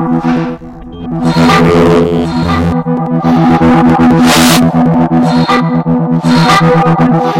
Thank you.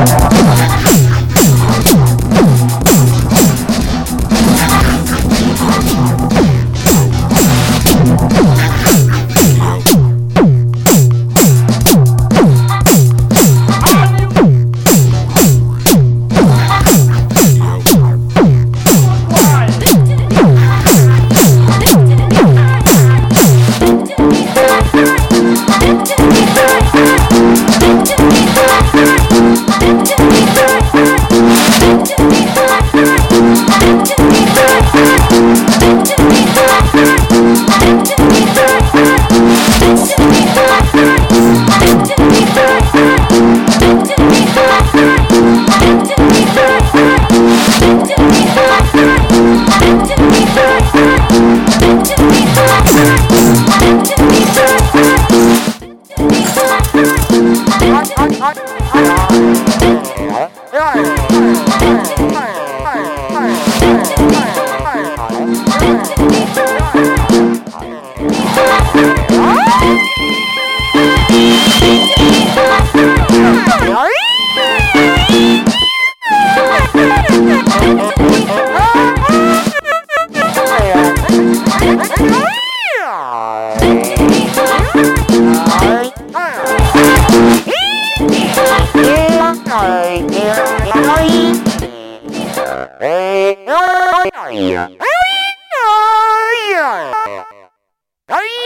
Oh, my God. Hey! Oh, hey, oh, oh,